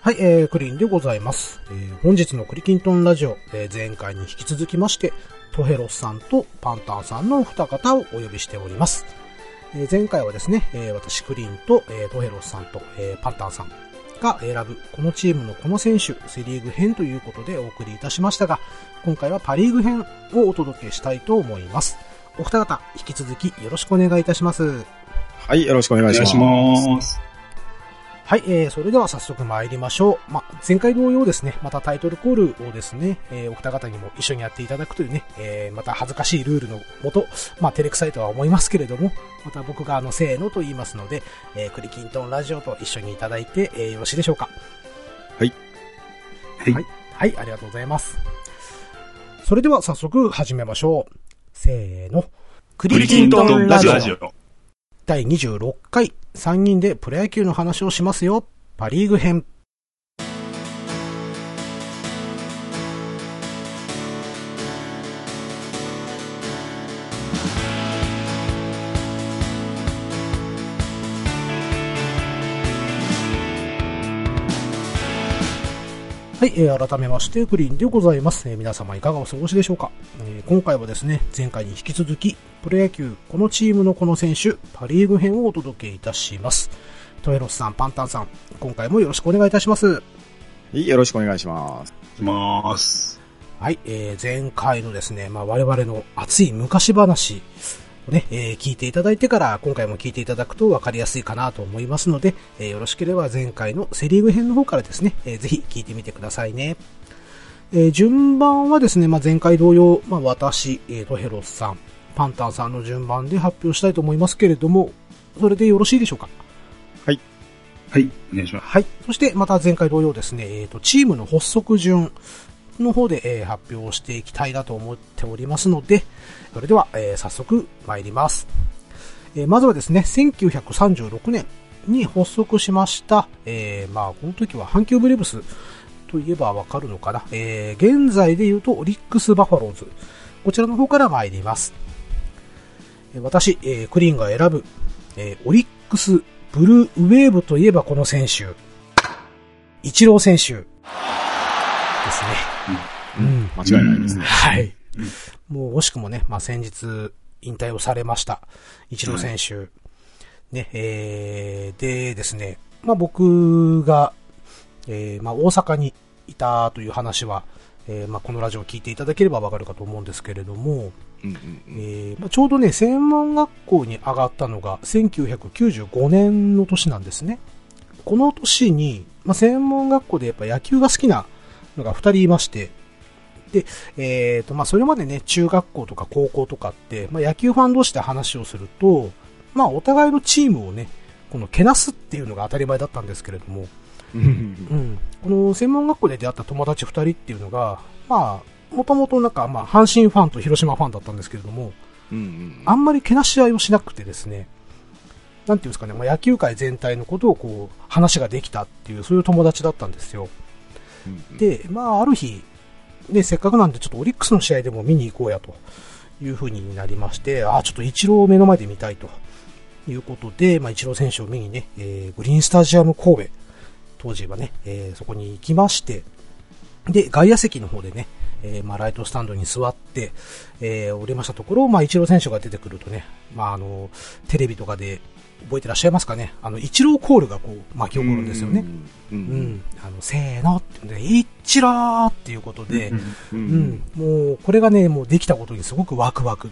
はい、えー、クリーンでございます。えー、本日のクリキントンラジオ、えー、前回に引き続きまして、トヘロスさんとパンタンさんのお二方をお呼びしております。えー、前回はですね、えー、私クリーンと、えー、トヘロスさんと、えー、パンタンさんが選ぶこのチームのこの選手、セリーグ編ということでお送りいたしましたが、今回はパリーグ編をお届けしたいと思います。お二方、引き続きよろしくお願いいたします。はい、よろしくお願いします。はい、えー、それでは早速参りましょう。ま、前回同様ですね、またタイトルコールをですね、えー、お二方にも一緒にやっていただくというね、えー、また恥ずかしいルールのもと、まあ、照れくさいとは思いますけれども、また僕があの、せーのと言いますので、えー、クリキントンラジオと一緒にいただいて、えー、よろしいでしょうか。はい。はい。はい、はい、ありがとうございます。それでは早速始めましょう。せーの。ククリキントンラジオ。第26回3人でプロ野球の話をしますよ。パリーグ編。はい、えー、改めまして、クリーンでございます。えー、皆様いかがお過ごしでしょうか、えー、今回はですね、前回に引き続き、プロ野球、このチームのこの選手、パリーグ編をお届けいたします。トエロスさん、パンタンさん、今回もよろしくお願いいたします。はい、よろしくお願いします。します。はい、えー、前回のですね、まあ、我々の熱い昔話をね、えー、聞いていただいてから、今回も聞いていただくと分かりやすいかなと思いますので、えー、よろしければ前回のセリーグ編の方からですね、えー、ぜひ聞いてみてくださいね。えー、順番はですね、まあ、前回同様、まあ、私、えー、トヘロスさん、パンタンさんの順番で発表したいと思いますけれども、それでよろしいでしょうか？はい。はい、お願いします。はい。そして、また前回同様ですね、えっ、ー、と、チームの発足順の方で、えー、発表していきたいなと思っておりますので、それでは、えー、早速参ります。えー、まずはですね、1936年に発足しました、えー、まあ、この時は阪急ブレブスといえばわかるのかな。えー、現在で言うとオリックスバファローズ。こちらの方から参ります。私、えー、クリーンが選ぶ、えー、オリックスブルーウェーブといえばこの選手。イチロー選手。ですね。うん。間違いないですね。はい。もう惜しくもね、まあ先日引退をされました。イチロー選手。ね、えー、でですね、まあ僕が、えー、まあ大阪にいたという話は、えー、まあこのラジオを聞いていただければわかるかと思うんですけれども、えーまあ、ちょうどね、専門学校に上がったのが1995年の年なんですね。この年に、まあ、専門学校でやっぱ野球が好きなのが2人いまして、で、えっ、ー、と、まあ、それまでね、中学校とか高校とかって、まあ、野球ファン同士で話をすると、まあ、お互いのチームをね、このけなすっていうのが当たり前だったんですけれども、うん。うん、この専門学校で出会った友達2人っていうのが、まあ、もともとなんか、まあ、阪神ファンと広島ファンだったんですけれども、うんうん、あんまりけなし合いをしなくてですね、なんていうんですかね、まあ、野球界全体のことをこう、話ができたっていう、そういう友達だったんですよ。うんうん、で、まあ、ある日、ね、せっかくなんでちょっとオリックスの試合でも見に行こうやという風になりまして、あ、ちょっとイチローを目の前で見たいということで、まあ、イチロー選手を見にね、えー、グリーンスタジアム神戸、当時はね、えー、そこに行きまして、で、外野席の方でね、えー、まあ、ライトスタンドに座って、えー、おりましたところ、まあ、イチロー選手が出てくるとね、まあ、あの、テレビとかで覚えてらっしゃいますかね？あの、イチローコールがこう、巻き起こるんですよね。うん,うん、うん。あの、せーのって、ね、イチローっていうことで、うん、うん、もう、これがね、もうできたことにすごくワクワク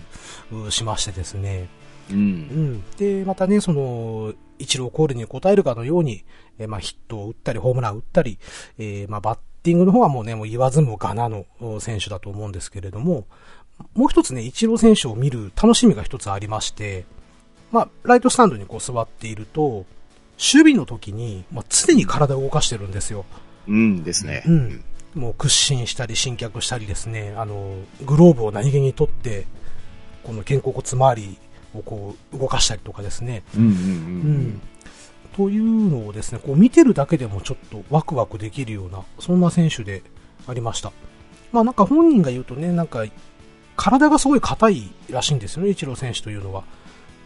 しましてですね。うん。うん。で、またね、その、イチローコールに応えるかのように、えー、まあ、ヒットを打ったり、ホームラン打ったり、えー、まあ、バッティングの方はもうね、もう言わずもがなの選手だと思うんですけれども、もう一つね、イチロー選手を見る楽しみが一つありまして、まあ、ライトスタンドにこう座っていると、守備の時に、まあ、常に体を動かしてるんですよ。うんですね。うん。もう屈伸したり、伸脚したりですね、あの、グローブを何気に取って、この肩甲骨周りをこう動かしたりとかですね。うんうんうん。うんというのをですね、こう見てるだけでもちょっとワクワクできるような、そんな選手でありました。まあなんか本人が言うとね、なんか、体がすごい硬いらしいんですよね、イチロー選手というのは。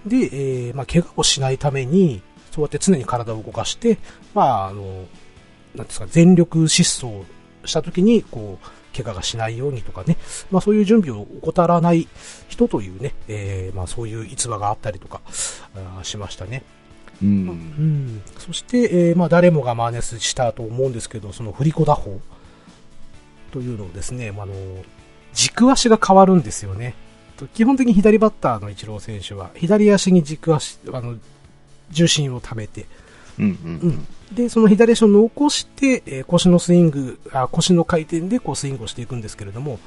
で、えー、まあ怪我をしないために、そうやって常に体を動かして、まああの、なんですか、全力疾走した時に、こう、怪我がしないようにとかね、まあそういう準備を怠らない人というね、えー、まあそういう逸話があったりとか、あしましたね。う。うんん。そして、えーまあ誰もが真似したと思うんですけど、その振り子打法というのをですね、まああの、軸足が変わるんですよね。と基本的に左バッターのイチロー選手は、左足に軸足、あの、重心を溜めて、うん。う。うんん。で、その左足を残して、えー腰のスイングあ、腰の回転でこうスイングをしていくんですけれども、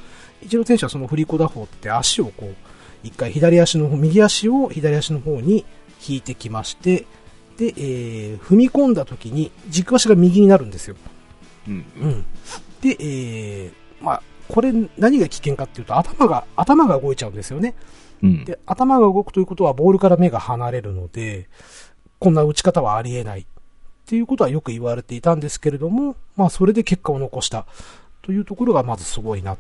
イチロー選手はその振り子打法って足をこう、一回左足の方、右足を左足の方に引いてきまして、で、えー踏み込んだ時に軸足が右になるんですよ。うん。うん。で、えーまあ、これ何が危険かっていうと頭が、頭が動いちゃうんですよね。うん。で、頭が動くということはボールから目が離れるので、こんな打ち方はありえないっていうことはよく言われていたんですけれども、まあそれで結果を残したというところがまずすごいな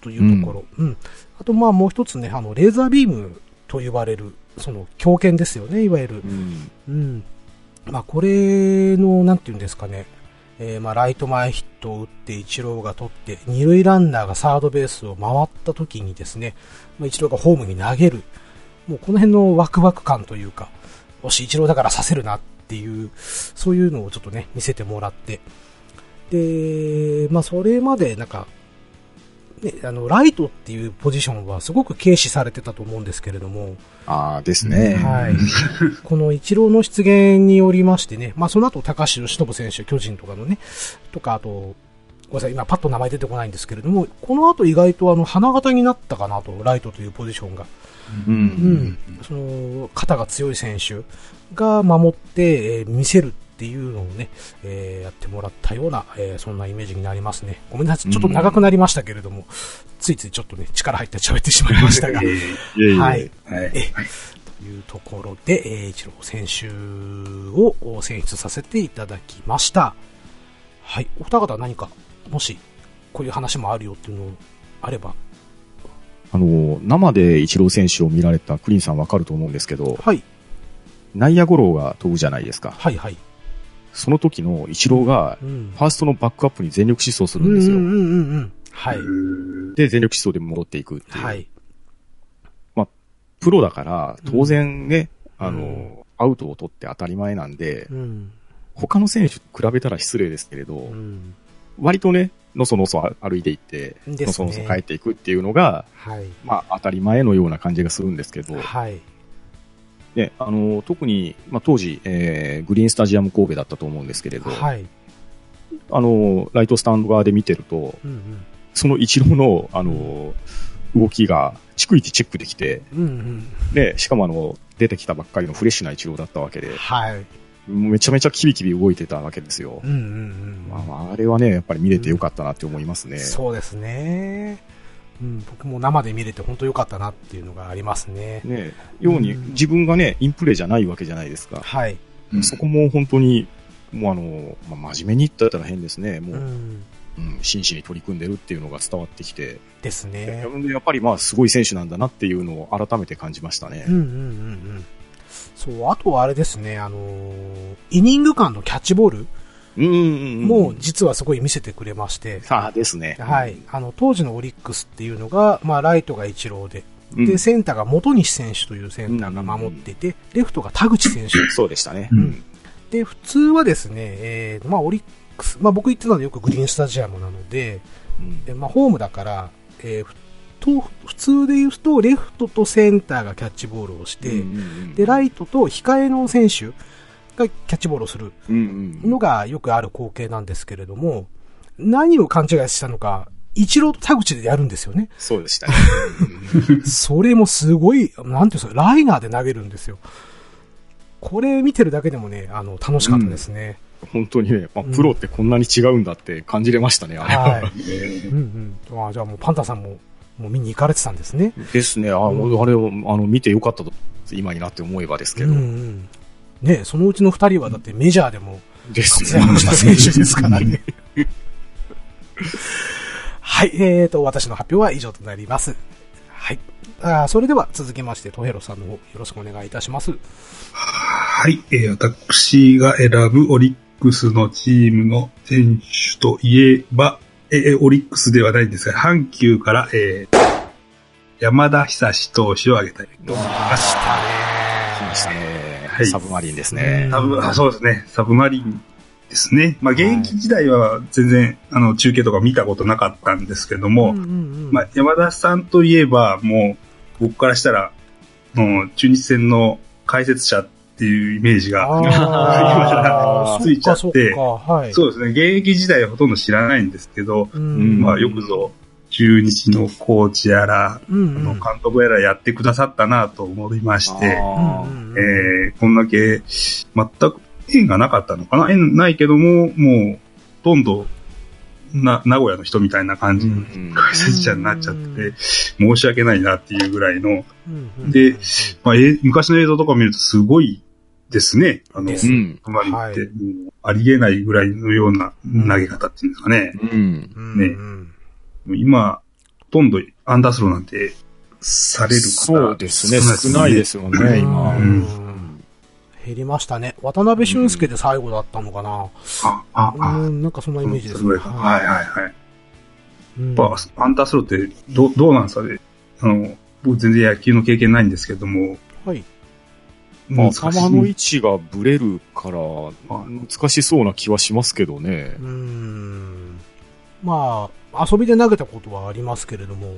というところ。うん。あとまあもう一つね、あの、レーザービームと呼ばれる、その強肩ですよね、いわゆる。うん。うん。まあこれの、なんていうんですかね、えーまあライト前ヒットを打って、イチローが取って、二塁ランナーがサードベースを回った時にですね、まあ、イチローがホームに投げる。もうこの辺のワクワク感というか、よし、イチローだからさせるなっていう、そういうのをちょっとね、見せてもらって。で、まあそれまでなんか、ね、あの、ライトっていうポジションはすごく軽視されてたと思うんですけれども、ああ、ですね。はい。この一郎の出現によりましてね、まあその後高橋由伸選手、巨人とかのね、とかあと、ごめんなさい、今パッと名前出てこないんですけれども、この後意外とあの、花形になったかなと、ライトというポジションが。う。うんん。その、肩が強い選手が守って、えー見せるっていうのをね、えーやってもらったような、えーそんなイメージになりますね。ごめんなさい、ちょっと長くなりましたけれども、ついついちょっとね、力入って喋ってしまいましたが。はい。ーはい。えというところで、えー、一郎選手を選出させていただきました。はい。お二方何か、もし、こういう話もあるよっていうのあれば。あの、生でイチロー選手を見られたクリンさんわかると思うんですけど、はい。内野ゴロが飛ぶじゃないですか。はいはい。その時のイチローが、うん。ファーストのバックアップに全力疾走すうるんですよ。んうんうんうん。はい。で、全力疾走で戻っていくっていう。はい。プロだから、当然ね、うんあの、アウトを取って当たり前なんで、うん。他の選手と比べたら失礼ですけれど、うん。割とね、のそのそ歩いていって、ねのそのそ帰っていくっていうのが、はい。まあ当たり前のような感じがするんですけど、はい。ね、あの、特に、まあ当時、えー、グリーンスタジアム神戸だったと思うんですけれど、はい。あの、ライトスタンド側で見てると、うんその一郎の、あの、動きが、逐一チェックできて、うん。うんうん。で、しかもあの、出てきたばっかりのフレッシュな一郎だったわけで、はい。めちゃめちゃキビキビ動いてたわけですようん。うんうん。まあまあ、あれはね、やっぱり見れてよかったなって思いますね。そうですね。うん、僕も生で見れて本当良かったなっていうのがありますね。ね、ように、うん自分がね、インプレーじゃないわけじゃないですか。はい。うんそこも本当に、もうあの、まあ、真面目に言ったら変ですね。もう、ううんん。真摯に取り組んでるっていうのが伝わってきて、ですね。やっぱりまあ、すごい選手なんだなっていうのを改めて感じましたねうん。うんうんうん。そう、あとはあれですね、あのーイニング間のキャッチボールうんうんうん。も実はすごい見せてくれまして、ああ、ですね。はい。あの、当時のオリックスっていうのが、まあ、ライトが一郎で、うん。で、センターが元西選手というセンターが守っていて、レフトが田口選手。そうでしたね。うんで、普通はですね、えー、まあ、オリックス、まあ、僕言ってたのはよくグリーンスタジアムなので、うんえまあ、ホームだから、えーふと普通で言うと、レフトとセンターがキャッチボールをして、うんうんうんで、ライトと控えの選手がキャッチボールをするうんうんのがよくある光景なんですけれども、何を勘違いしたのか、一郎と田口でやるんですよね。そうでしたね。それもすごい、なんていうんですか、ライナーで投げるんですよ。これ見てるだけでもね、あの、楽しかったですね。本当にね、まあ、うんプロってこんなに違うんだって感じれましたね、あれは。はい。えうんうん。あじゃあもうパンタさんも、もう見に行かれてたんですね。ですね。あ、うんあれを、あの、見てよかったと、今になって思えばですけど。うんうん。ねそのうちの二人はだってメジャーでも活躍した選手ですからね。はい、えーと、私の発表は以上となります。はい。あーそれでは続きまして、トヘロさんの方よろしくお願いいたします。はい。えー私が選ぶオリックスのチームの選手といえば、えーオリックスではないんですが、阪急から、えー山田久志投手を挙げたいと思います。来ましたね。はいサブマリンですね。サブ、あそうですね。サブマリンですね。まあ、現役時代は全然、あの、中継とか見たことなかったんですけども、うんうんうんまあ、山田さんといえば、もう、僕からしたら、もう中日戦の解説者っていうイメージが、ついちゃってそ。そうですね、現役時代はほとんど知らないんですけど、うんまあ、よくぞ、中日のコーチやら、うんうん。あの監督やらやってくださったなと思いまして、えー、こんだけ、全く縁がなかったのかな？縁ないけども、もう、ほとんど、な、名古屋の人みたいな感じのうん解説者になっちゃってて、申し訳ないなっていうぐらいの、でまあ、え昔の映像とか見るとすごいですね。あの、うん。つまりって、はい。ありえないぐらいのような投げ方っていうんですかね。うん。うんねうん今、ほとんどアンダースローなんてされる方そうですね。少ないですよね、今。減りましたね。渡辺俊介で最後だったのかな。あ、あ、あ、うん、なんかそんなイメージですそれかはいはいはい。うんやっぱ、アンダースローって、どう、どうなんですかねあの、僕全然野球の経験ないんですけども、はい。まあ、難しい頭の位置がブレるから、はい難しそうな気はしますけどねう。ん。まあ、遊びで投げたことはありますけれども。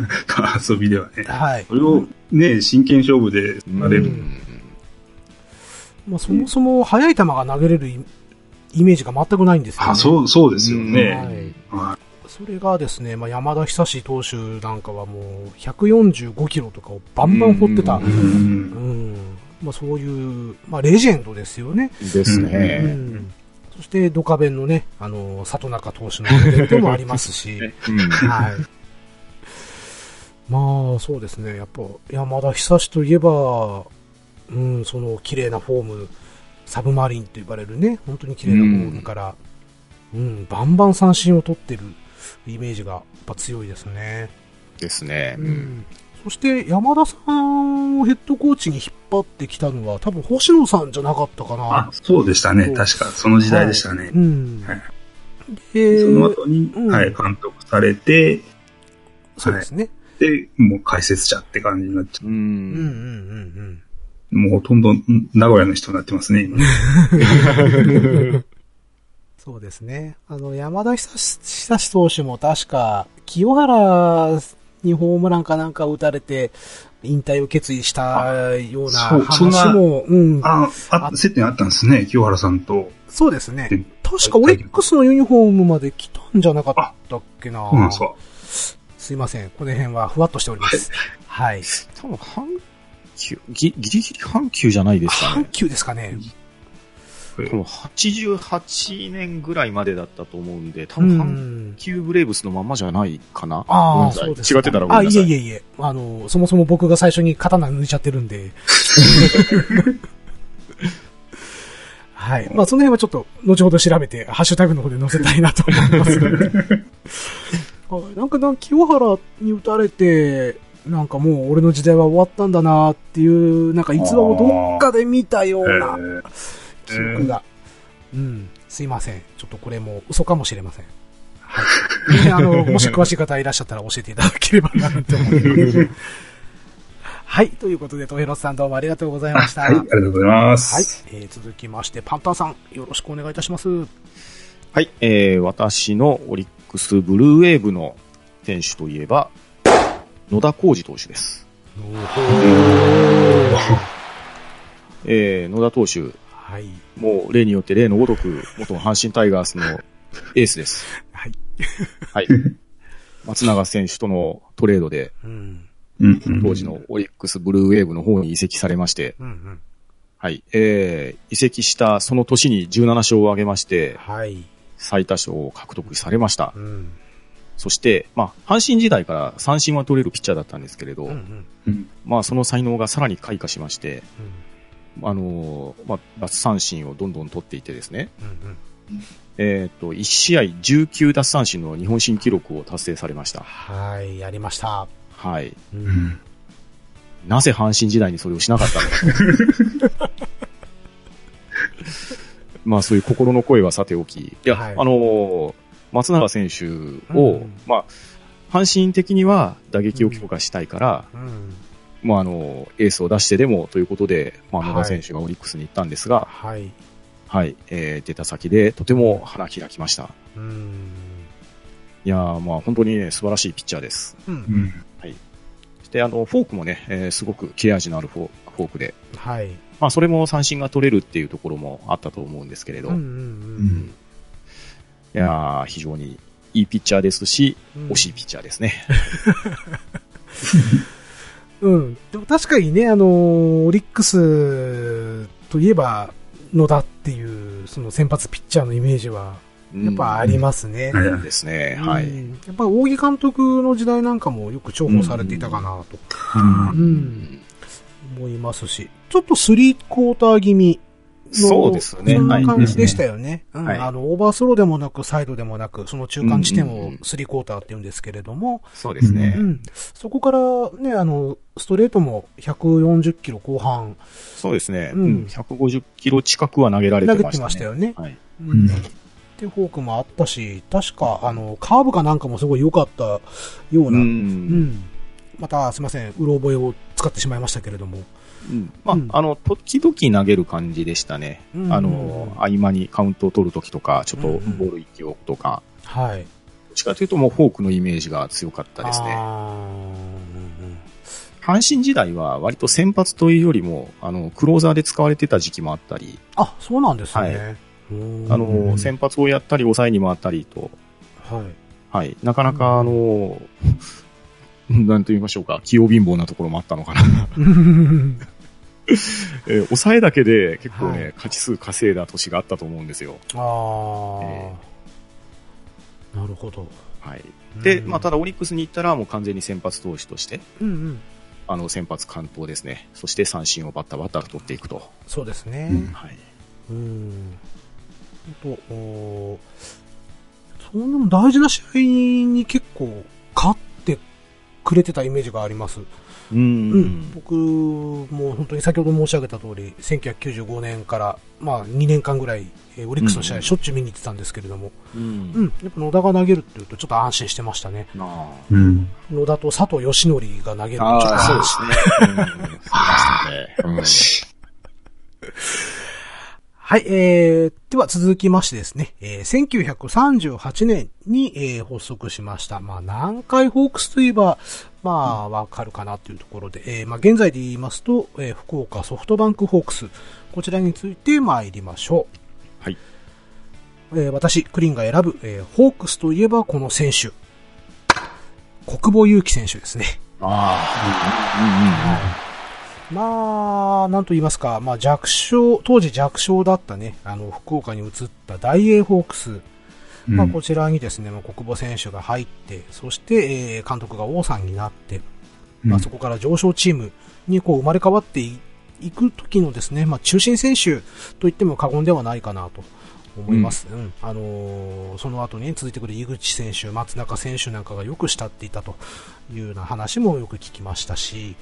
遊びではね。はいそ。れをね、真剣勝負でなれる。うんまあ、そもそも速い球が投げれるイイメージが全くないんですよ、ね。あ、そう、そうですよはね。い。はそれがですね、まあ、山田久志投手なんかはもう145キロとかをバンバン放ってた、い。ううんん。まあ、そういう、まあ、レジェンドですよね。ですうね。ん、そして、ドカベンのね、あの、里中投手のレベルでもありますし、うんはい。まあ、そうですね。やっぱ、山田久志といえば、うん、その綺麗なフォーム、サブマリンと呼ばれるね、本当に綺麗なフォームから、うん、バンバン三振を取ってるイメージがやっぱ強いですね。ですね。うん。そして、山田さんをヘッドコーチに引っ張ってきたのは、多分星野さんじゃなかったかな。あ、そうでしたね。確か、その時代でしたねう。ん。はいで、その後に、うんはい、監督されて、そうですね。で、もう解説者って感じになっちゃううんうんうんん。うん。う。もうほとんどん名古屋の人になってますね、今。そうですね。あの、山田久志久志投手も確か、清原にホームランかなんか打たれて、引退を決意したようなそうそんな話も、うん。あ、あ、接点あったんですね、清原さんと。そうですねで。確かオリックスのユニフォームまで来たんじゃなかったっけな。そうなんですか。すいません。この辺はふわっとしております。はい。多分、阪急、ぎギリギリ阪急じゃないですか阪ね。急ですかね。多分、88年ぐらいまでだったと思うんで、多う分、阪ん。急ブレーブスのまんまじゃないかな。ああ、そうです違ってたらごあ、めんなさい。いえいえいえ。あの、そもそも僕が最初に刀抜いちゃってるんで。はい。まあ、その辺はちょっと、後ほど調べて、ハッシュタグの方で載せたいなと思います。はいなんか、なんか清原に打たれて、なんかもう俺の時代は終わったんだなっていう、なんか逸話をどっかで見たようなえ記憶が。うん。すいません。ちょっとこれも嘘かもしれません。はい。ね、あの、もし詳しい方いらっしゃったら教えていただければなと思います。はい。ということで、トヘロスさんどうもありがとうございました。はい、ありがとうございまはいす。。えー、続きまして、パンタンさん、よろしくお願いいたします。はい、えー、私のオリックスブルーウェーブの選手といえば、野田浩二投手です。えー、野田投手、はい。もう例によって例のごとく、元阪神タイガースのエースです。はい。はい。松永選手とのトレードで、当時のオリックスブルーウェーブの方に移籍されまして、うんうん。はい。えー、移籍したその年に17勝を挙げまして、はい。最多勝を獲得されました。うん。そして、まあ、阪神時代から三振は取れるピッチャーだったんですけれど、うんうん。うんまあ、その才能がさらに開花しまして、あのーまあ、奪三振をどんどん取っていてですね、うんうん。えっ、と、1試合19奪三振の日本新記録を達成されました。はい。やりました。はい。う。うんんなぜ阪神時代にそれをしなかったのか。まあそういう心の声はさておき。いや、はいあのー松永選手を、うんまあ、阪神的には打撃を強化したいから、うん。まああの、エースを出してでもということで、まあはい野田選手がオリックスに行ったんですが、はい。はい、えー出た先でとても花開きました。うん。いやーまあ本当にね、素晴らしいピッチャーです。う。うんん。そしてあの、フォークもね、えーすごく切れ味のあるフォーフォークで、はい。まあそれも三振が取れるっていうところもあったと思うんですけれど、うんういんやー非常にいいピッチャーですし、うん。惜しいピッチャーですね。うん。でも確かにね、あのーオリックスといえば野田っていう、その先発ピッチャーのイメージは、やっぱありますね。うんうんですね。はい。うんやっぱ仰木監督の時代なんかもよく重宝されていたかなと、うんうん思いますし、ちょっとスリークォーター気味の、そうですねそんな感はいじでしたよね。うんはいあの、オーバースローでもなく、サイドでもなく、その中間地点をうんうんうんスリークォーターって言うんですけれども、そうですね。うんそこからね、あの、ストレートも140キロ後半そうですね。ううんん。150キロ近くは投げられて投げてましたね。ましたよね。はい。うんで、フォークもあったし、確か、あの、カーブかなんかもすごい良かったよううな、ん。ん。また、すいません、うろ覚えを使ってしまいましたけれども。うんまあ、うんあの、時々投げる感じでしたね。うんあの、合間にカウントを取るときとか、ちょっとボール一気を置くとか、はい。どっちかというともうフォークのイメージが強かったですね。あ阪神時代は割と先発というよりも、あの、クローザーで使われてた時期もあったり、ーあ、そうなんですね。はいうんあの、先発をやったり、抑えに回ったりと、はい。はい。なかなか、あの、なんと言いましょうか、器用貧乏なところもあったのかな。えー抑えだけで結構ね、はい勝ち数稼いだ年があったと思うんですよ。ああ、なるほど。はい。で、うんまあ、ただオリックスに行ったらもう完全に先発投手として、うんうん。あの、先発完投ですね。そして三振をバッタバッタと取っていくと。そうですね。うんはい。うん。あと、おーそんなも大事な試合に結構くれてたイメージがあります。ううんん。僕も本当に先ほど申し上げた通り、1995年から、まあ2年間ぐらい、えーオリックスの試合しょっちゅう見に行ってたんですけれども、うんうん、やっぱ野田が投げるっていうとちょっと安心してましたね。なあうん。野田と佐藤義則が投げるとちょっとああ、そうで安心すね。うん。そうですね。はい、えー、では続きましてですね、えー、1938年に、えー発足しました。まあ、南海ホークスといえば、まあ、わかるかなというところで、えー、まあ、現在で言いますと、えー、福岡ソフトバンクホークス、こちらについて参りましょう。はい。えー、私、クリンが選ぶ、えー、ホークスといえばこの選手。国保祐樹選手ですね。あまあ、なんと言いますか、まあ弱小、当時弱小だったね、あの、福岡に移った大英ホークス。まあ、こちらにですね、まあ、国母選手が入って、そして、えー監督が王さんになって、まあ、そこから上昇チームにこう生まれ変わっていいく時のですね、まあ、中心選手と言っても過言ではないかなと思います。うん。あのーその後に続いてくる井口選手、松中選手なんかがよく慕っていたというような話もよく聞きましたし、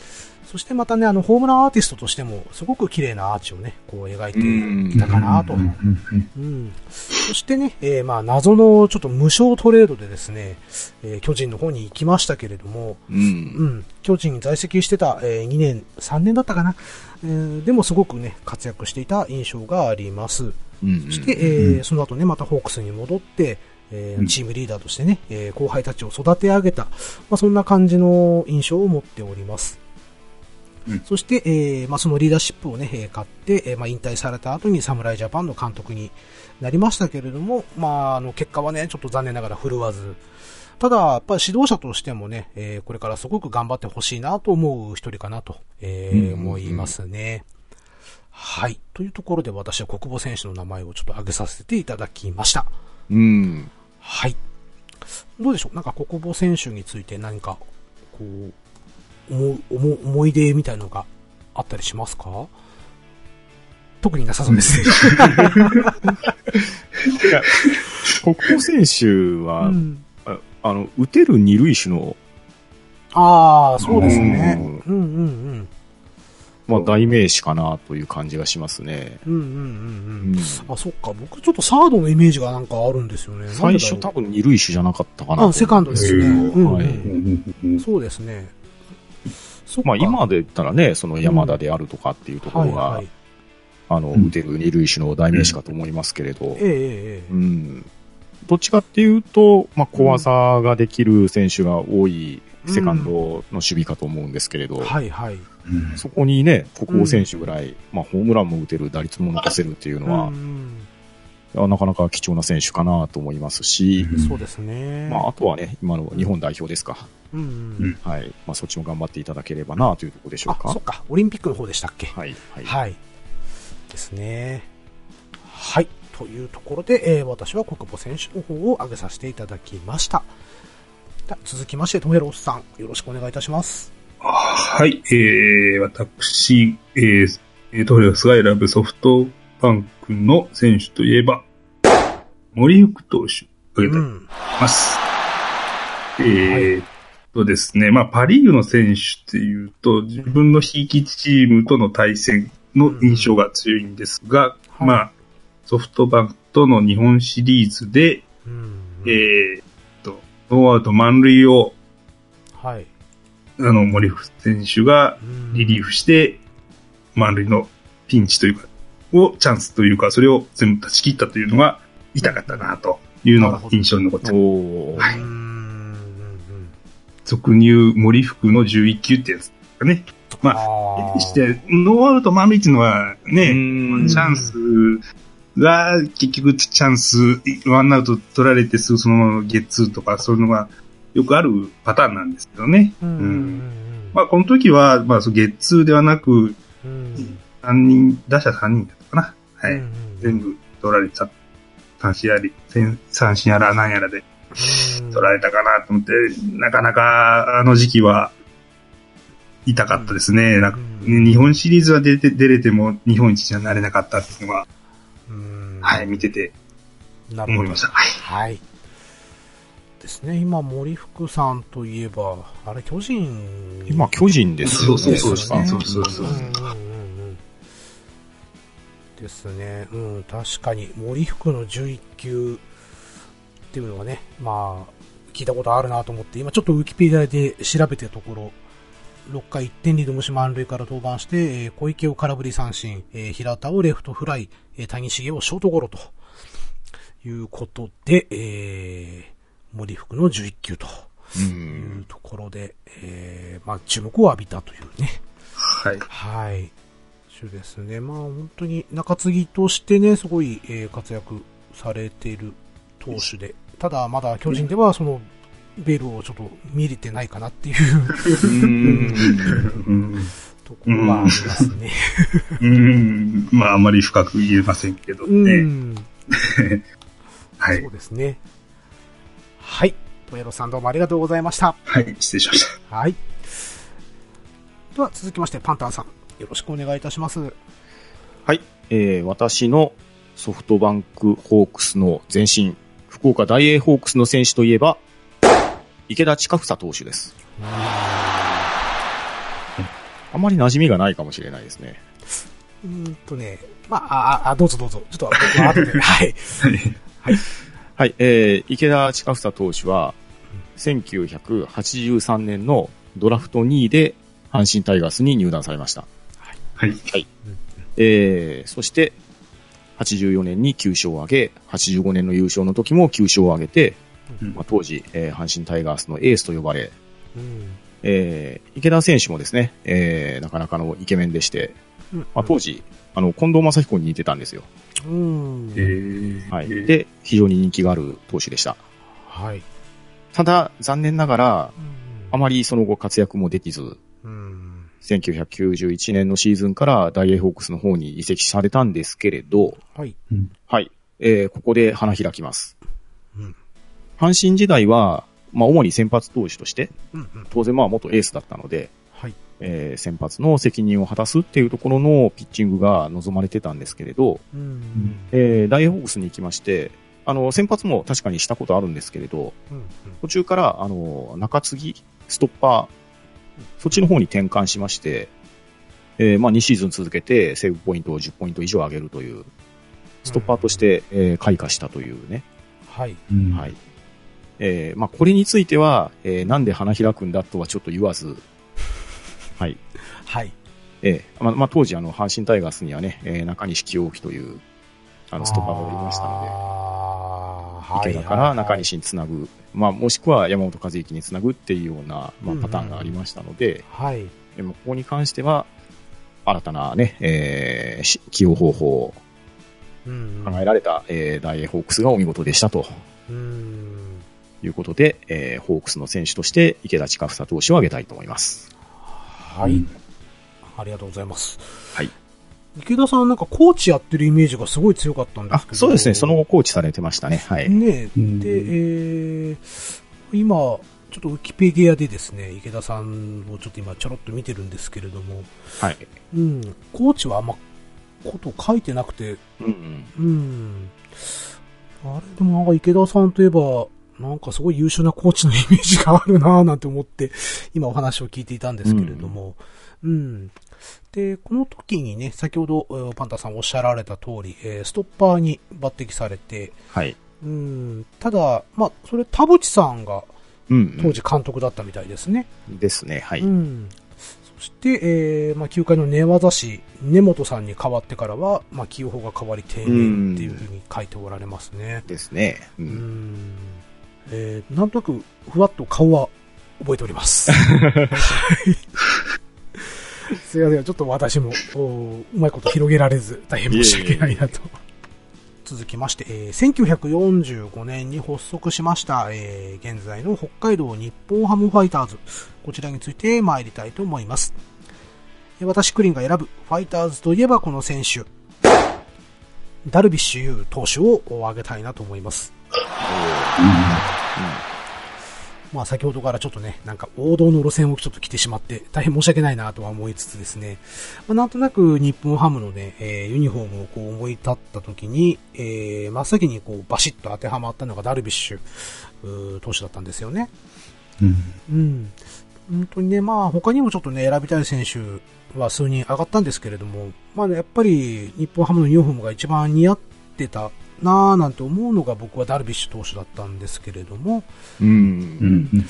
そしてまたね、あの、ホームランアーティストとしても、すごく綺麗なアーチをね、こう描いてきたかなと。うん。そしてね、えーまあ、謎のちょっと無償トレードでですね、えー巨人の方に行きましたけれども、う。うんん、巨人に在籍してた、えー2年、3年だったかな、えーでもすごくね、活躍していた印象があります。うん。そして、えーその後ね、またホークスに戻って、えーうんチームリーダーとしてね、えー後輩たちを育て上げた、まあ、そんな感じの印象を持っております。うんそして、えーまあ、そのリーダーシップをね、えー買って、えーまあ、引退された後に侍ジャパンの監督になりましたけれども、まあ、あの、結果はね、ちょっと残念ながら振るわず、ただ、やっぱり指導者としてもね、えーこれからすごく頑張ってほしいなと思う一人かなと、えー思いますね。はい。というところで私は国母選手の名前をちょっと挙げさせていただきました。うん。はい。どうでしょう？なんか国母選手について何か、こう、思う、思う思い出みたいのがあったりしますか？特になさそうですね。国保選手は、うんああの、打てる二塁手の、ああ、そうですね。うんうんうんうん。まあ代名詞かなという感じがしますね。うんうんうんう。うんんあ、そっか。僕ちょっとサードのイメージがなんかあるんですよね。最初多分二塁手じゃなかったかなと。あ、セカンドですね。はいそうですね。まあ今で言ったらね、その山田であるとかっていうところが。あの、うん打てる二塁手の代名詞かと思いますけれど、えええええうん。どっちかっていうと、まあ小技ができる選手が多いセカンドの守備かと思うんですけれど、えはいはい。うんそこにね、国王選手ぐらい、まあホームランも打てる、打率も残せるっていうのはう、んなかなか貴重な選手かなと思いますし、うんそうですね。まああとはね、今の日本代表ですか。うんううんん。はい。まあそっちも頑張っていただければなというところでしょうあ、か。そっか。オリンピックの方でしたっけ？はい。はい。はい。ですね。はい。というところで、えー私は国母選手の方を挙げさせていただきました。続きまして、トヘロスさん、よろしくお願いいたします。はい、えー、私、えー、えートレオスが選ぶソフトバンクの選手といえば、森福投手、挙げたいと思いん。ます。えーっとですね、まあ、パリーグの選手っていうと、自分のひいきチームとの対戦の印象が強いんですが、うんまあ、ソフトバンクとの日本シリーズで、うん。えーっと、ノーアウト満塁を、はい。あの、森福選手がうんリリーフして、満塁のピンチというか、をチャンスというか、それを全部断ち切ったというのが痛かったなというのが印象に残ってます。おー。うーん。うん俗入森福の11球ってやつですかね。まあ、あーして、ノーアウト満塁っていうのはね、うんチャンスが、結局チャンス、ワンアウト取られてすぐそのままゲッツーとか、そういうのがよくあるパターンなんですけどね。うんまあ、この時は、まあ、ゲッツーではなく、うん。3人、打者3人だったかな。はい。うんうん全部取られちゃった。三振やり、三三振やら何やらでうん取られたかなと思って、なかなかあの時期は痛かったですね。日本シリーズは出て、出れても日本一にはなれなかったっていうのは、うんはい、見ててなるほど思いまし。た。はい。はい。ですね。今、森福さんといえば、あれ、巨人。今、巨人ですよね。そうそうですねそうそうそううんうですね。うん、確かに、森福の11球っていうのはね、まあ、聞いたことあるなと思って、今ちょっとウィキペディアで調べてるところ、6回1点リード無視満塁から登板して、えー小池を空振り三振、えー平田をレフトフライ、えー谷繁をショートゴロということで、えー森福の11球とう。いうんところで、えーまあ、注目を浴びたというね。はい。はい。そうですね。まあ本当に中継ぎとしてね、すごい、えー活躍されている投手で、ただまだ巨人ではその、ベールをちょっと見れてないかなっていう。ところがありますね。うん。まあ、あまり深く言えませんけどうね。ん。はいそう。ですね。はい。トエロさんどうもありがとうございました。はい、失礼しました。はい。では続きまして、パンタンさん、よろしくお願いいたします。はい。えー、私のソフトバンクホークスの前身、福岡大英ホークスの選手といえば、池田近房投手です。あまり馴染みがないかもしれないですね。うーんとね、まあ、あ、あ、どうぞどうぞ。ちょっと、後で。はい。はい。えー、池田近房投手は、1983年のドラフト2位で阪神タイガースに入団されました。はい。えー、そして、84年に9勝を挙げ、85年の優勝の時も9勝を挙げて、うんまあ、当時、えー阪神タイガースのエースと呼ばれ、うんえー池田選手もですね、えーなかなかのイケメンでして、うんまあ、当時、あの、近藤正彦に似てたんですよ。うん。えー、はい。えー、で、非常に人気がある投手でした。はい。ただ、残念ながら、あま、まりその後活躍もできず、うん。1991年のシーズンから大英ホークスの方に移籍されたんですけれど、はい。はい。えーここで花開きます。うん。阪神時代は、まあ、主に先発投手として、うん。うん。当然まあ元エースだったので、はい。えー先発の責任を果たすっていうところのピッチングが望まれてたんですけれど、うん。えー大英ホークスに行きまして、あの、先発も確かにしたことあるんですけれど、うん。途中から、あの、中継ぎ、ストッパー、そっちの方に転換しまして、えーまあ、2シーズン続けてセーブポイントを10ポイント以上上げるという、ストッパーとして、えー開花したというね。はい。うんはい。えーまあ、これについては、えーなんで花開くんだとはちょっと言わず、はい。はい。えーまあ、まあ、当時、あの、阪神タイガースにはね、えー中西清樹という、あの、ストッパーがおりましたので、あー池田から中はい西につなぐ、まあ、もしくは山本和之につなぐっていうような、まあ、パターンがありましたので、はい。でもここに関しては、新たなね、えーし起用方法考えられた、えーダイエーホークスがお見事でしたとうん。いうことで、えーホークスの選手として池田近房投手を挙げたいと思います。はい。ありがとうございます。はい。池田さんなんかコーチやってるイメージがすごい強かったんですけど。そうですね、その後コーチされてましたね。はい。ねうんで、えー、今、ちょっとウィキペディアでですね、池田さんをちょっと今ちょろっと見てるんですけれども、はい。うん、コーチはあんまこと書いてなくて、うんうん。うん。あれ、でもなんか池田さんといえば、なんかすごい優秀なコーチのイメージがあるなぁなんて思って、今お話を聞いていたんですけれども、うん。で、この時にね、先ほどえーパンタさんおっしゃられた通り、えーストッパーに抜擢されて、はい。うん、ただ、まあ、それ田淵さんがうん、当時監督だったみたいですね。ですね。はい。うん。そして、えーまあ、球界の寝技師、根本さんに代わってからは、まあ、起用法が変わり定年っていうふうに書いておられますね。ですね。う。うんん。えーなんとなく、ふわっと顔は覚えております。すいません、ちょっと私も、おうまいこと広げられず、大変申し訳ないなと。続きまして、えー1945年に発足しました、えー現在の北海道日本ハムファイターズ。こちらについて参りたいと思います。えー私、クリンが選ぶファイターズといえばこの選手。ダルビッシュ有投手を挙げたいなと思います。まあ先ほどからちょっとね、なんか王道の路線をちょっと来てしまって、大変申し訳ないなとは思いつつですね、まあ、なんとなく日本ハムのね、えーユニフォームをこう思い立った時に、えー真っ先にこうバシッと当てはまったのがダルビッシュ投手だったんですよね。うん。うん。本当にね、まあ他にもちょっとね、選びたい選手は数人上がったんですけれども、まあね、やっぱり日本ハムのユニフォームが一番似合ってたなぁなんて思うのが僕はダルビッシュ投手だったんですけれども、うん。うん。うん。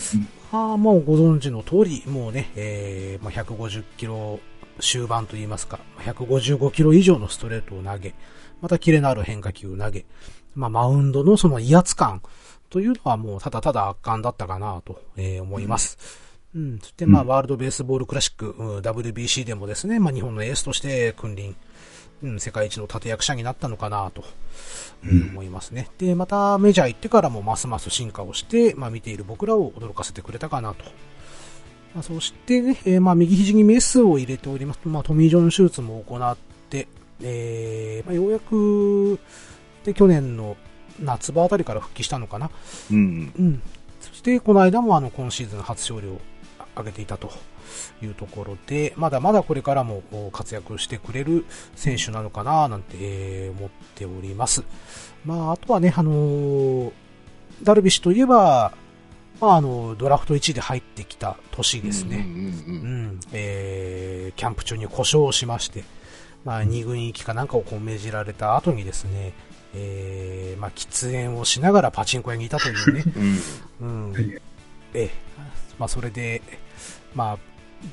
ああ、もうご存知の通り、もうね、えーまあ、150キロ終盤といいますか、155キロ以上のストレートを投げ、またキレのある変化球を投げ、まあ、マウンドのその威圧感というのはもうただただ圧巻だったかなと、えー思います。うん。そして、まあ、ワールドベースボールクラシック、うん WBC でもですね、まあ、日本のエースとして君臨、うん、世界一の立役者になったのかなと、うん思いますね。で、またメジャー行ってからもますます進化をして、まあ見ている僕らを驚かせてくれたかなと。まあ、そしてね、えーまあ右肘にメスを入れております。まあトミー・ジョン手術も行って、えーまあ、ようやく、で、去年の夏場あたりから復帰したのかな。うん。うん。そして、この間もあの、今シーズン初勝利を挙げていたというところで、まだまだこれからもお活躍してくれる選手なのかななんて、えー思っております。まあ、あとはね、あのーダルビッシュといえば、まあ、あの、ドラフト1位で入ってきた年ですね。うんううんん、えー、キャンプ中に故障をしまして、まあ、二軍行きかなんかをこう命じられた後にですね、えー、まあ、喫煙をしながらパチンコ屋にいたというね、うん。うん。え、まあ、それで、まあ、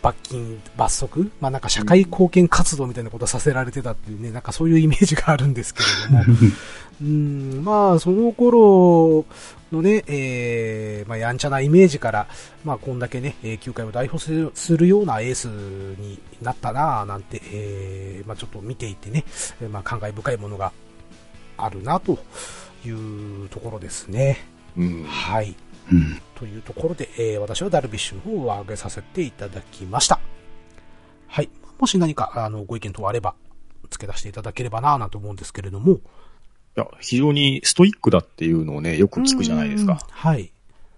罰金、罰則？まあ、なんか社会貢献活動みたいなことをさせられてたっていうね、なんかそういうイメージがあるんですけれども、うん、まあ、その頃のね、えーまあ、やんちゃなイメージから、まあ、こんだけね、えー球界を代表するようなエースになったなぁなんて、えーまあ、ちょっと見ていてね、えーまあ、感慨深いものがあるなというところですね。うん。はい。うん。というところで、えー私はダルビッシュを挙げさせていただきました。はい。もし何か、あの、ご意見等あれば、付け出していただければなぁなんて思うんですけれども。いや、非常にストイックだっていうのをね、よく聞くじゃないですうんか。はい。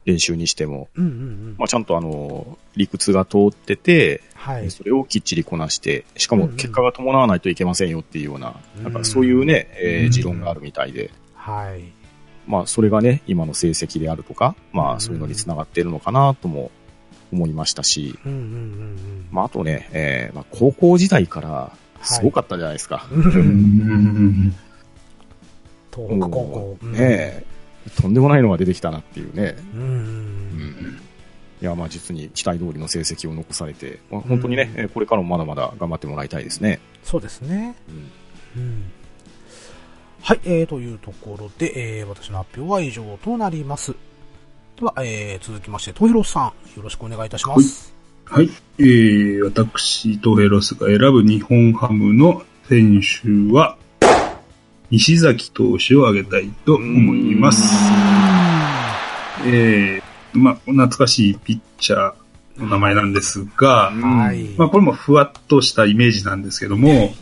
練習にしても。うんうんうん。まあ、ちゃんとあの、理屈が通ってて、はい。それをきっちりこなして、しかもうんうん結果が伴わないといけませんよっていうような、うんなんかそういうね、えうんー持論があるみたいで、はい。まあそれがね、今の成績であるとか、まうんあそういうのにつながっているのかなとも思いましたし、うんうんうんまあ、あとね、えーまあ、高校時代からすごかったじゃないですか。うん。ううんん東北高校。うんねえ、とんでもないのが出てきたなっていうね。うんうんいや、まあ実に期待通りの成績を残されて、まあ、本当にね、えーこれからもまだまだ頑張ってもらいたいですね。そうですね。うんうんはい、えー、というところで、えー、私の発表は以上となります。では、えー、続きまして、トヒロさん、よろしくお願いいたします。はい。えー、私、トヘロスが選ぶ日本ハムの選手は、西崎投手を挙げたいと思います。えー、まあ、懐かしいピッチャーの名前なんですが、はい。まあ、これもふわっとしたイメージなんですけども、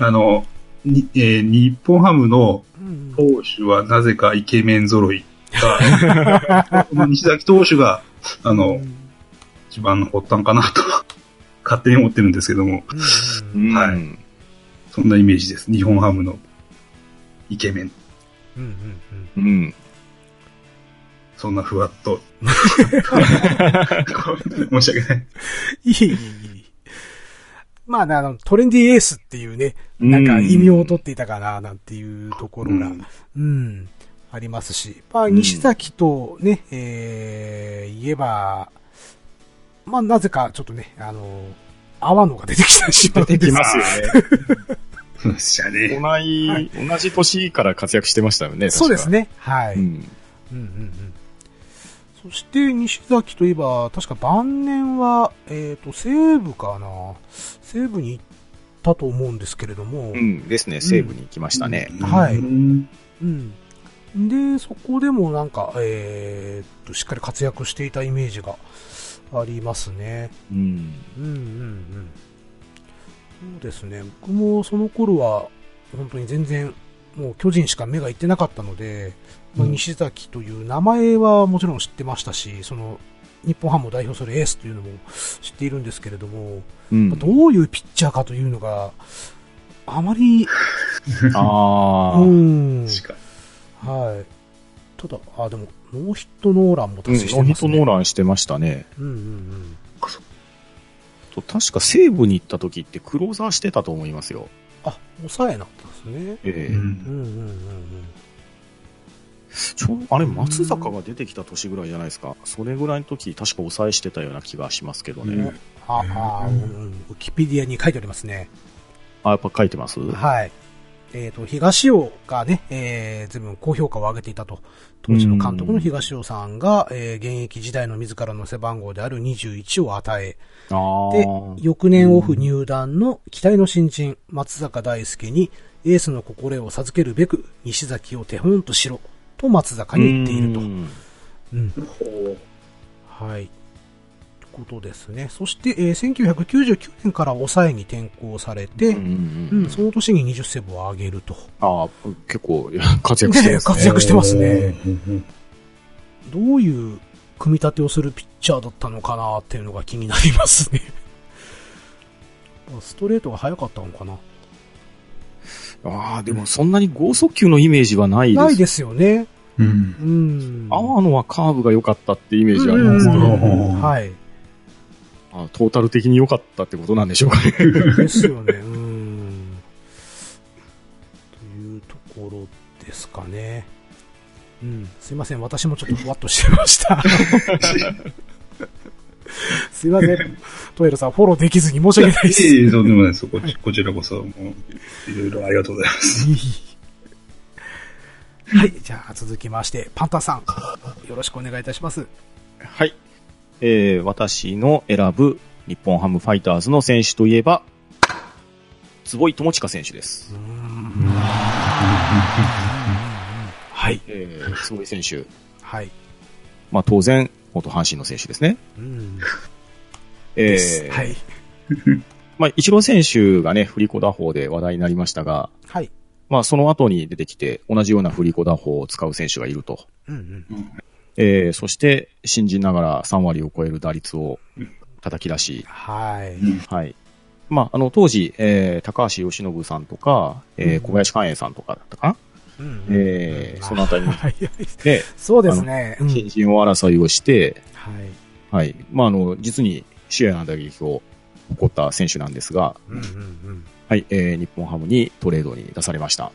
あの、にえー日本ハムのうん投手はなぜかイケメン揃いが、ま あ西崎投手が、あの、一番の発端かなと、勝手に思ってるんですけども、うんうんはいうんそんなイメージです。日本ハムのイケメン。うんうんうんうん。そんなふわっと。申し訳ない。いえいえいえ。まあね、あの、トレンディエースっていうね、なんか意味を取っていたかな、なんていうところが、ううんん、ありますし、まあ、うん西崎とね、えー、言えば、まあ、なぜかちょっとね、あの、泡野が出てきたし出てきますよね。ね。同じ、同じ年から活躍してましたよね。そうです。ね。はい。うん。うんうんうん。そして、西崎といえば、確か晩年は、えっ、と、西武かな西武に行ったと思うんですけれども、うん。ですね。西武に行きましたね。はいうんうん。で、そこでもなんか、えっと、しっかり活躍していたイメージがありますね。うん。うんうんうん。そうですね。僕もその頃は、本当に全然、もう巨人しか目がいってなかったので、まあ、うん西崎という名前はもちろん知ってましたし、その、日本ハムを代表するエースというのも知っているんですけれども、うんまあどういうピッチャーかというのが、あまり、ああ。ううん。はい。ただ、あ、でも、ノーヒットノーランもノ達成してーヒッますね。トノーランしてましたね。うんうんと確か西武に行った時ってクローザーしてたと思いますよ。あ、抑えなんですね。ええうんうんうんうんちょあれ、松坂が出てきた年ぐらいじゃないですか。それぐらいの時、確か抑えしてたような気がしますけどね。うんあ、ウィキペディアに書いてありますね。あ、やっぱ書いてますはい。えっ、と、東尾がね、えー、随分高評価を上げていたと。当時の監督の東尾さんが、えー、現役時代の自らの背番号である21を与え、ああ。で、翌年オフ入団の期待の新人、松坂大輔にエースの心を授けるべく、西崎を手本としろ、と松坂に言っているとう。んうん。はい。ことですね。そして、えー1999年から抑えに転向されて、うんううんん、その年に20セーブを上げると。ああ、結構いや 活躍してますね。活躍してますね。うんどういう組み立てをするピッチャーだったのかなっていうのが気になりますね。ストレートが速かったのかなああ、でもそんなに剛速球のイメージはないです。ないですよね。うんうん。青野はカーブが良かったってイメージありますけど、はい。あトータル的に良かったってことなんでしょうかね。ですよね。うん。というところですかね。うん。すいません。私もちょっとふわっとしてました。すいません。トエルさん、フォローできずに申し訳ないです。いえいえ、とんでもないです。こちこちらこそ、もう、いろいろありがとうございます。はい。じゃあ、続きまして、パンタンさん。よろしくお願いいたします。はい。えー、私の選ぶ日本ハムファイターズの選手といえば、坪井智近選手です。はい。えー、坪井選手。はい。まあ当然、元阪神の選手ですね。うん。え。ー、はい。まあ、一郎選手がね、振り子打法で話題になりましたが、はい。まあ、その後に出てきて、同じような振り子打法を使う選手がいると。うんうん。えー、そして、新人ながら3割を超える打率を叩き出し、はい。はい。まあ、あの、当時、えー、高橋由伸さんとか、えー、うん小林寛永さんとかだったかな、うんえーそのあたりに はいはいで、そうですね。うん新人を争いをして、はい。はい。まあ、あの、実にシェアな打撃を誇った選手なんですが、うんうんはい、えー、日本ハムにトレードに出されました。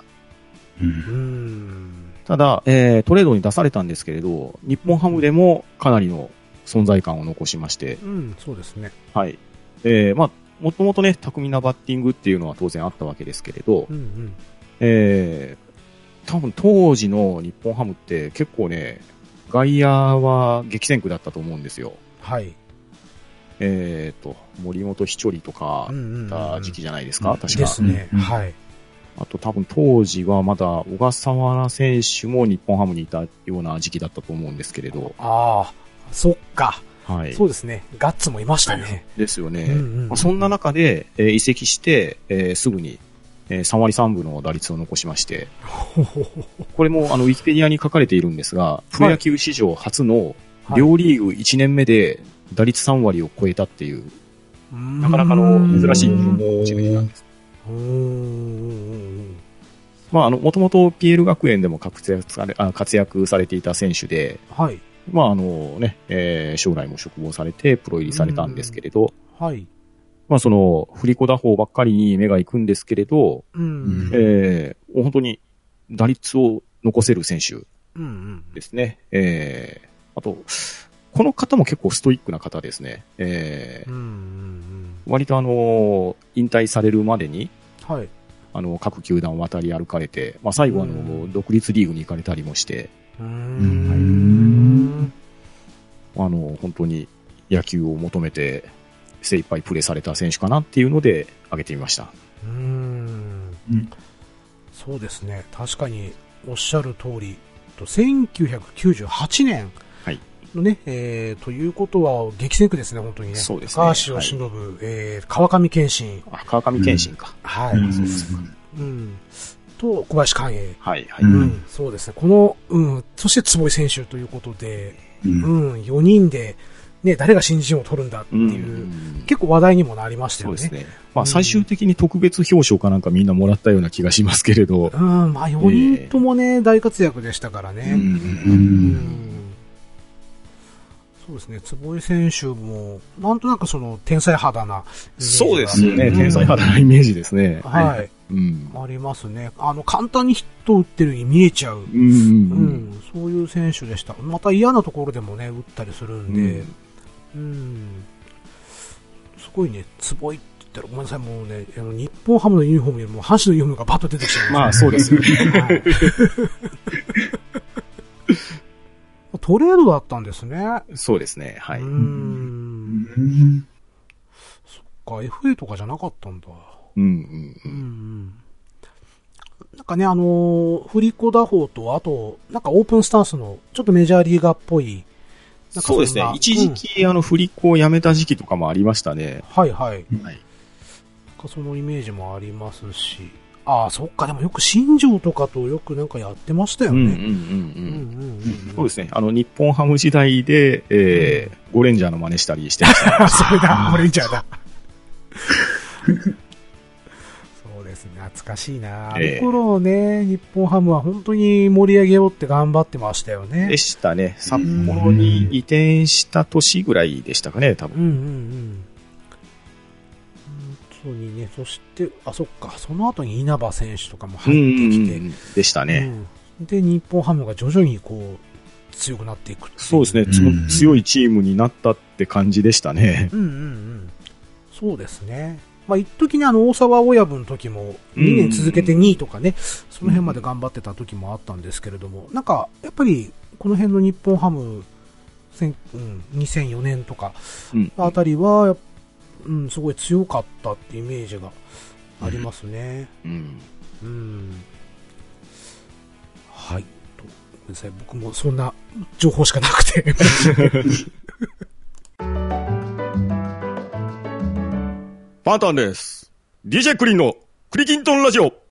うん。ただ、えー、トレードに出されたんですけれど、日本ハムでもかなりの存在感を残しまして、うん、そうですね。はい。えー、まあ、もともとね、巧みなバッティングっていうのは当然あったわけですけれどう、んうん。えー、多分当時の日本ハムって結構ね、外野は激戦区だったと思うんですよ。はい。えーと、森本ひちょりとかうんうんうんた時期じゃないですか、うん確か。ですね。うんはい。あと多分当時はまだ小笠原選手も日本ハムにいたような時期だったと思うんですけれど、ああ、そっか。はい。そうですね。ガッツもいましたね。ですよね。うんうんまあ、そんな中で、えー移籍して、えーすぐに、えー3割3分の打率を残しまして、これもあのウィキペディアに書かれているんですが、プロ野球史上初のはい両リーグ1年目で打率3割を超えたっていう、なかなかの珍しい記録を持ち主なんです。まあ、あの、もともと PL 学園でも活躍されあ活躍されていた選手で、はい。まあ、あのね、えー将来も嘱望されてプロ入りされたんですけれど、はい。まあ、その、振り子打法ばっかりに目が行くんですけれど、うん。えー本当に打率を残せる選手うんうん。ですね。えーあと、この方も結構ストイックな方ですね。えーうんうん割とあの、引退されるまでに、うん。はい。あの、各球団を渡り歩かれて、まあ、最後あの、うん独立リーグに行かれたりもして、うーんん。あの、本当に野球を求めて精一杯プレーされた選手かなっていうので挙げてみました。うーん。うん。そうですね。確かにおっしゃる通り、と1998年はい。のね、えー、ということは激戦区ですね、本当にね。そうですね。高橋由伸、えー、川上健信、あ、川上健信か。はい、うん。うん、と小林寛永。はい、はい。ううん。ん、そうですね。この、うん、そして坪井選手ということで、うん。うん、4人で、ね、誰が新人を取るんだってうんいう、結構話題にもなりましたよね。そうですね。まあ、うん最終的に特別表彰かなんかみんなもらったような気がしますけれど、うん、まあ4人ともね、大活躍でしたからね。ううんんそうですね、坪井選手も、なんとなくその天才肌な。そうですよね。うん天才肌なイメージですね。はい。うん。ありますね。あの、簡単にヒット打ってるように見えちゃう。うん。ううんん、そういう選手でした。また嫌なところでもね、打ったりするんで、うん。すごいね、坪井って言ったら、ごめんなさい、もうね、あの日本ハムのユニフォームよりも阪神のユニフォームがバッと出てきちゃいまあ、ます、そうですよね。はい トレードだったんですね。そうですね。はい。うんんか、FA とかじゃなかったんだ。うん。うんう。んうん。なんかね、あのーフリコ打法と、あと、なんかオープンスタンスの、ちょっとメジャーリーガーっぽい。そうですね。一時、期、あの、振り子をやめた時期とかもありましたね。うんはいはい。はい。なんかそのイメージもありますし。ああ、そっか、でもよく新庄とかとよくなんかやってましたようんうんうんね。うんうん。うんそうですね。あの、日本ハム時代で、えー、ゴレンジャーの真似したりしてました。あ、それだ、オレンジャーだ。懐かしいな。あええの頃ね、日本ハムは本当に盛り上げようって頑張ってましたよねで。したね。札幌に移転した年ぐらいでしたかね、多分。うんうんうん。本当にね、そして、あ、そっか、その後に稲葉選手とかも入ってきて、でしたね。うんで、日本ハムが徐々にこう、強くなっていくっていそうですね。つうん強いチームになったって感じでしたね。うんうんうん。そうですね。まあ、一時ね、あの、大沢親分の時も、うん2年続けて2位とかね、その辺まで頑張ってた時もあったんですけれども、なんか、やっぱり、この辺の日本ハム、千うん、2004年とか、うん。あたりは、うん、すごい強かったってイメージがありますね。うん。うん。はい。とごめんなさい、僕もそんな情報しかなくて。パンタンです。DJ クリンのクリキントンラジオ。